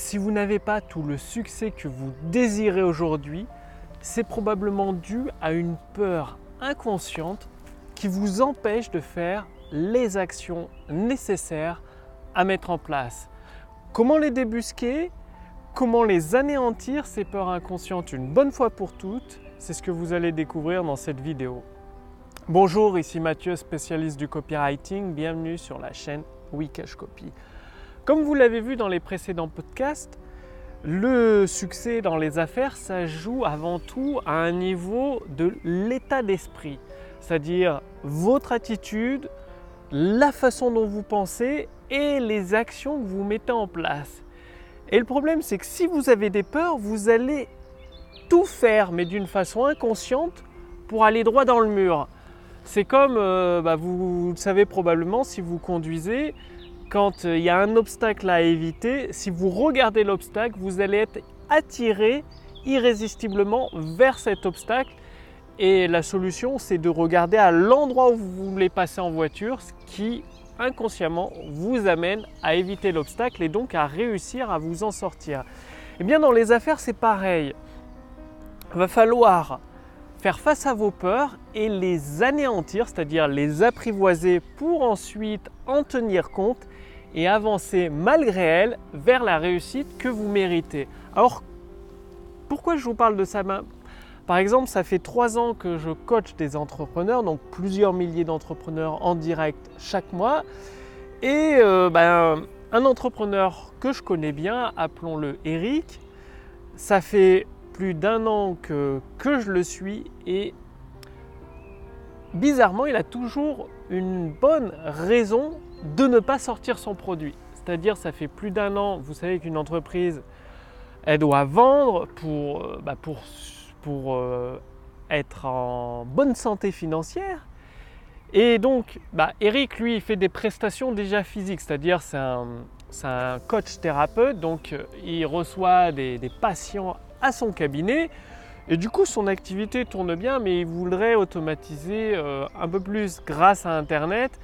si vous n'avez pas tout le succès que vous désirez aujourd'hui, c'est probablement dû à une peur inconsciente qui vous empêche de faire les actions nécessaires à mettre en place. Comment les débusquer? Comment les anéantir, ces peurs inconscientes, une bonne fois pour toutes? C'est ce que vous allez découvrir dans cette vidéo. Bonjour, ici Mathieu, spécialiste du copywriting. Bienvenue sur la chaîne Wikash Copy. Comme vous l'avez vu dans les précédents podcasts, le succès dans les affaires, ça joue avant tout à un niveau de l'état d'esprit, c'est-à-dire votre attitude, la façon dont vous pensez et les actions que vous mettez en place. Et le problème, c'est que si vous avez des peurs, vous allez tout faire, mais d'une façon inconsciente, pour aller droit dans le mur. C'est comme, euh, bah, vous, le savez probablement, si vous conduisez, quand euh, il y a un obstacle à éviter, si vous regardez l'obstacle, vous allez être attiré irrésistiblement vers cet obstacle. Et la solution, c'est de regarder à l'endroit où vous voulez passer en voiture, ce qui inconsciemment vous amène à éviter l'obstacle et donc à réussir à vous en sortir. Et eh bien dans les affaires, c'est pareil. Il va falloir faire face à vos peurs et les anéantir, c'est-à-dire les apprivoiser pour ensuite en tenir compte et avancer malgré elles vers la réussite que vous méritez. Alors, pourquoi je vous parle de ça? Ben, Par exemple, ça fait trois ans que je coach des entrepreneurs, donc plusieurs milliers d'entrepreneurs en direct chaque mois. Et euh, ben, un entrepreneur que je connais bien, appelons-le Eric, ça fait plus d'un an que, que je le suis et bizarrement, il a toujours une bonne raison de ne pas sortir son produit. C'est-à-dire, ça fait plus d'un an, vous savez qu'une entreprise, elle doit vendre pour, euh, bah, pour, pour euh, être en bonne santé financière. Et donc, bah, Eric, lui, il fait des prestations déjà physiques, c'est-à-dire c'est un, un, coach thérapeute, donc euh, il reçoit des, des, patients à son cabinet. Et du coup, son activité tourne bien, mais il voudrait automatiser un peu plus grâce à Internet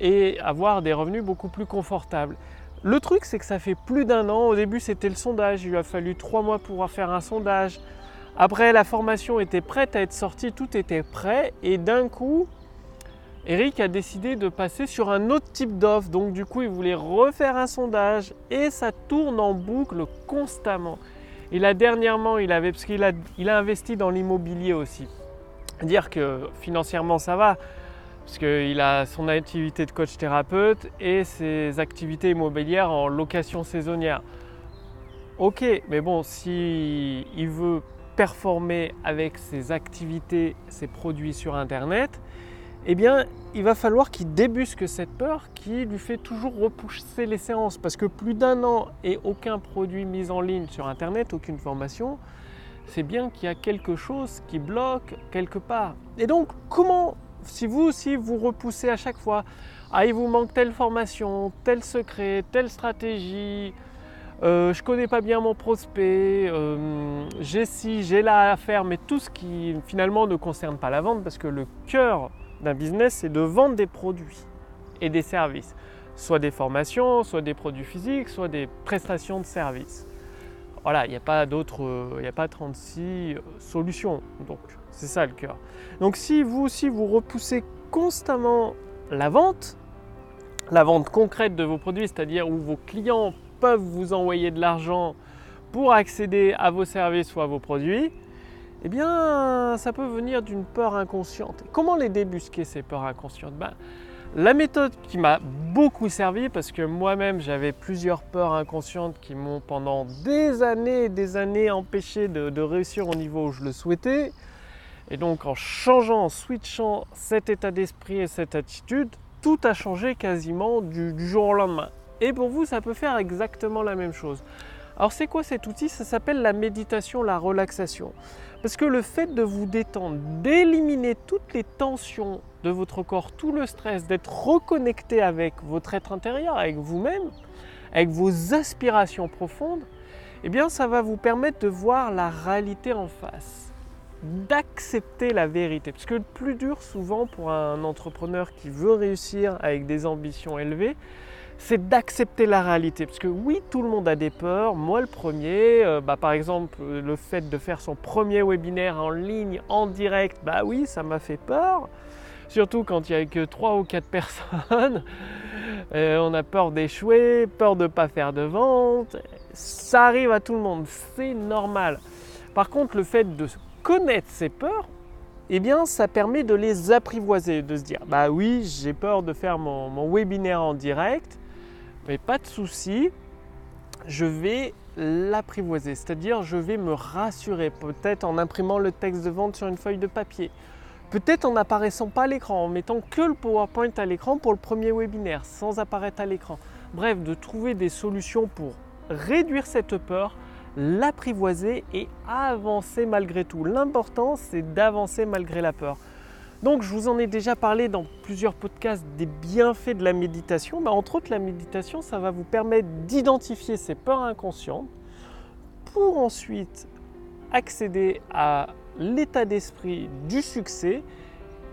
et avoir des revenus beaucoup plus confortables. Le truc, c'est que ça fait plus d'un an. Au début, c'était le sondage. Il lui a fallu trois mois pour faire un sondage. Après, la formation était prête à être sortie, tout était prêt. Et d'un coup, Eric a décidé de passer sur un autre type d'offre. Donc, du coup, il voulait refaire un sondage et ça tourne en boucle constamment. Et là, dernièrement, il avait, parce qu'il a, il a investi dans l'immobilier aussi. Dire que financièrement, ça va parce qu'il a son activité de coach thérapeute et ses activités immobilières en location saisonnière. Ok, mais bon, s'il il veut performer avec ses activités, ses produits sur Internet, eh bien, il va falloir qu'il débusque cette peur qui lui fait toujours repousser les séances. Parce que plus d'un an et aucun produit mis en ligne sur Internet, aucune formation, c'est bien qu'il y a quelque chose qui bloque quelque part. Et donc, comment si vous aussi vous repoussez à chaque fois, ah il vous manque telle formation, tel secret, telle stratégie, euh, je connais pas bien mon prospect, euh, j'ai ci, j'ai là à faire, mais tout ce qui finalement ne concerne pas la vente, parce que le cœur d'un business, c'est de vendre des produits et des services, soit des formations, soit des produits physiques, soit des prestations de services. Voilà, il n'y a pas d'autres, il n'y a pas 36 solutions. Donc c'est ça le cœur. Donc si vous aussi vous repoussez constamment la vente, la vente concrète de vos produits, c'est-à-dire où vos clients peuvent vous envoyer de l'argent pour accéder à vos services ou à vos produits, eh bien ça peut venir d'une peur inconsciente. Comment les débusquer ces peurs inconscientes? Ben, la méthode qui m'a beaucoup servi, parce que moi-même j'avais plusieurs peurs inconscientes qui m'ont pendant des années et des années empêché de, réussir au niveau où je le souhaitais. Et donc en changeant, en switchant cet état d'esprit et cette attitude, tout a changé quasiment du, jour au lendemain. Et pour vous, ça peut faire exactement la même chose. Alors c'est quoi cet outil? Ça s'appelle la méditation, la relaxation. Parce que le fait de vous détendre, d'éliminer toutes les tensions de votre corps, tout le stress, d'être reconnecté avec votre être intérieur, avec vous-même, avec vos aspirations profondes, eh bien ça va vous permettre de voir la réalité en face, d'accepter la vérité. Parce que le plus dur souvent pour un entrepreneur qui veut réussir avec des ambitions élevées, c'est d'accepter la réalité. Parce que oui, tout le monde a des peurs. Moi, le premier, euh, bah, par exemple, le fait de faire son premier webinaire en ligne, en direct, bah oui, ça m'a fait peur. Surtout quand il n'y a que 3 ou 4 personnes. Euh, on a peur d'échouer, peur de ne pas faire de vente. Ça arrive à tout le monde, c'est normal. Par contre, le fait de connaître ses peurs, eh bien, ça permet de les apprivoiser, de se dire, bah oui, j'ai peur de faire mon, webinaire en direct, mais pas de souci, je vais l'apprivoiser, c'est-à-dire je vais me rassurer, peut-être en imprimant le texte de vente sur une feuille de papier, peut-être en n'apparaissant pas à l'écran, en mettant que le PowerPoint à l'écran pour le premier webinaire, sans apparaître à l'écran. Bref, de trouver des solutions pour réduire cette peur, l'apprivoiser et avancer malgré tout. L'important, c'est d'avancer malgré la peur. Donc, je vous en ai déjà parlé dans plusieurs podcasts des bienfaits de la méditation. Bah, entre autres, la méditation, ça va vous permettre d'identifier ces peurs inconscientes pour ensuite accéder à l'état d'esprit du succès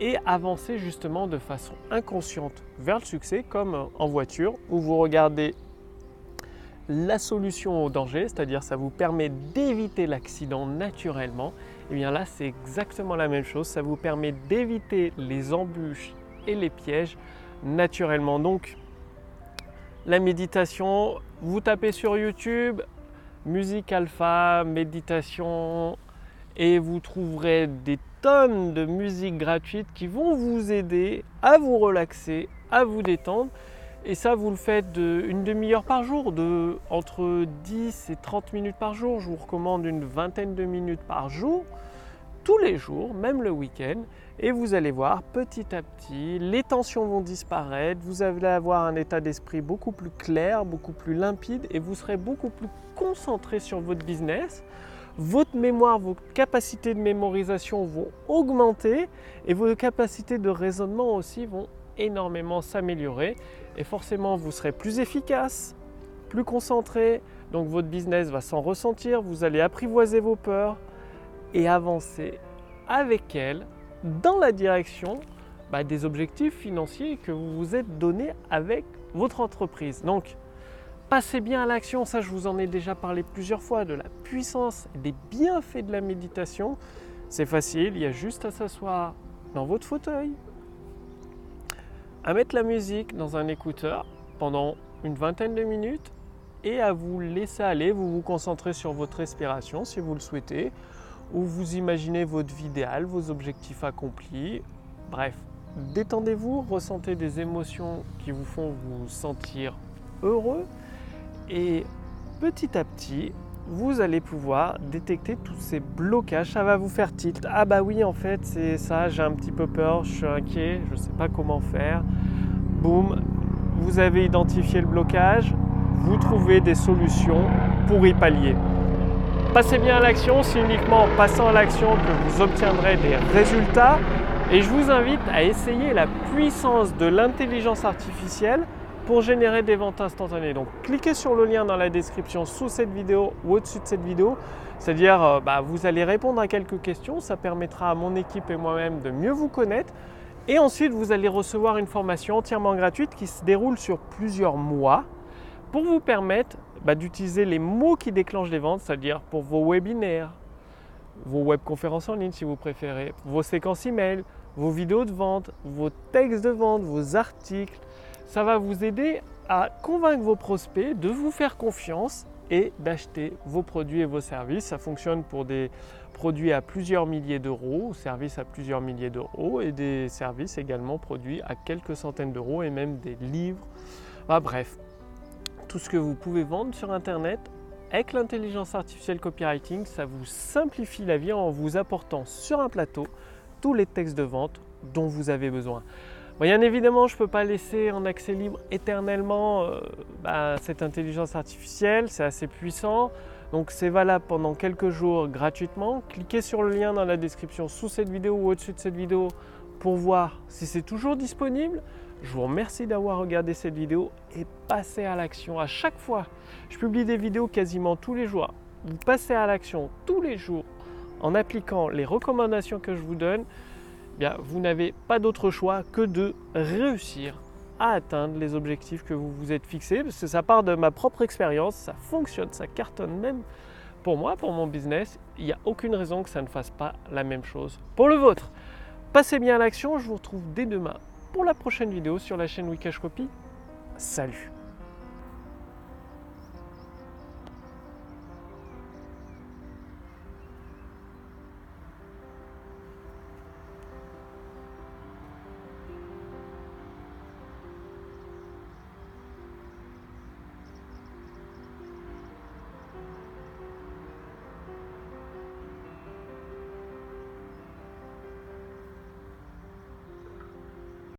et avancer justement de façon inconsciente vers le succès, comme en voiture où vous regardez la solution au danger, c'est-à-dire ça vous permet d'éviter l'accident naturellement, et eh bien là c'est exactement la même chose, ça vous permet d'éviter les embûches et les pièges naturellement. Donc la méditation, vous tapez sur YouTube musique alpha, méditation et vous trouverez des tonnes de musiques gratuites qui vont vous aider à vous relaxer, à vous détendre et ça, vous le faites de, une demi-heure par jour, de entre 10 et 30 minutes par jour. Je vous recommande une vingtaine de minutes par jour, tous les jours, même le week-end. Et vous allez voir, petit à petit, les tensions vont disparaître. Vous allez avoir un état d'esprit beaucoup plus clair, beaucoup plus limpide, et vous serez beaucoup plus concentré sur votre business votre mémoire, vos capacités de mémorisation vont augmenter et vos capacités de raisonnement aussi vont énormément s'améliorer. Et forcément vous serez plus efficace, plus concentré, donc votre business va s'en ressentir, vous allez apprivoiser vos peurs et avancer avec elles dans la direction bah, des objectifs financiers que vous vous êtes donné avec votre entreprise. Donc, passez bien à l'action, ça je vous en ai déjà parlé plusieurs fois, de la puissance et des bienfaits de la méditation. C'est facile, il y a juste à s'asseoir dans votre fauteuil, à mettre la musique dans un écouteur pendant une vingtaine de minutes et à vous laisser aller, vous vous concentrez sur votre respiration si vous le souhaitez, ou vous imaginez votre vie idéale, vos objectifs accomplis. Bref, détendez-vous, ressentez des émotions qui vous font vous sentir heureux et petit à petit, vous allez pouvoir détecter tous ces blocages. Ça va vous faire tilt. Ah bah oui, en fait, c'est ça, j'ai un petit peu peur, je suis inquiet, je ne sais pas comment faire. Boum, vous avez identifié le blocage, vous trouvez des solutions pour y pallier. Passez bien à l'action, c'est uniquement en passant à l'action que vous obtiendrez des résultats. Et je vous invite à essayer la puissance de l'intelligence artificielle pour générer des ventes instantanées. Donc cliquez sur le lien dans la description sous cette vidéo ou au-dessus de cette vidéo. C'est-à-dire, euh, bah, vous allez répondre à quelques questions. Ça permettra à mon équipe et moi-même de mieux vous connaître. Et ensuite, vous allez recevoir une formation entièrement gratuite qui se déroule sur plusieurs mois pour vous permettre bah, d'utiliser les mots qui déclenchent les ventes, c'est-à-dire pour vos webinaires, vos webconférences en ligne si vous préférez, vos séquences email, vos vidéos de vente, vos textes de vente, vos articles, ça va vous aider à convaincre vos prospects de vous faire confiance et d'acheter vos produits et vos services. Ça fonctionne pour des produits à plusieurs milliers d'euros, services à plusieurs milliers d'euros et des services également produits à quelques centaines d'euros et même des livres. Bref, tout ce que vous pouvez vendre sur Internet avec l'intelligence artificielle copywriting, ça vous simplifie la vie en vous apportant sur un plateau tous les textes de vente dont vous avez besoin. Bien évidemment, je ne peux pas laisser en accès libre éternellement euh, bah, cette intelligence artificielle, c'est assez puissant. Donc c'est valable pendant quelques jours gratuitement. Cliquez sur le lien dans la description sous cette vidéo ou au-dessus de cette vidéo pour voir si c'est toujours disponible. Je vous remercie d'avoir regardé cette vidéo et passez à l'action. À chaque fois, je publie des vidéos quasiment tous les jours. Vous passez à l'action tous les jours en appliquant les recommandations que je vous donne vous n'avez pas d'autre choix que de réussir à atteindre les objectifs que vous vous êtes fixés, ça part de ma propre expérience, ça fonctionne, ça cartonne même pour moi, pour mon business. Il n'y a aucune raison que ça ne fasse pas la même chose pour le vôtre. Passez bien à l'action, je vous retrouve dès demain pour la prochaine vidéo sur la chaîne Wikash Copy. Salut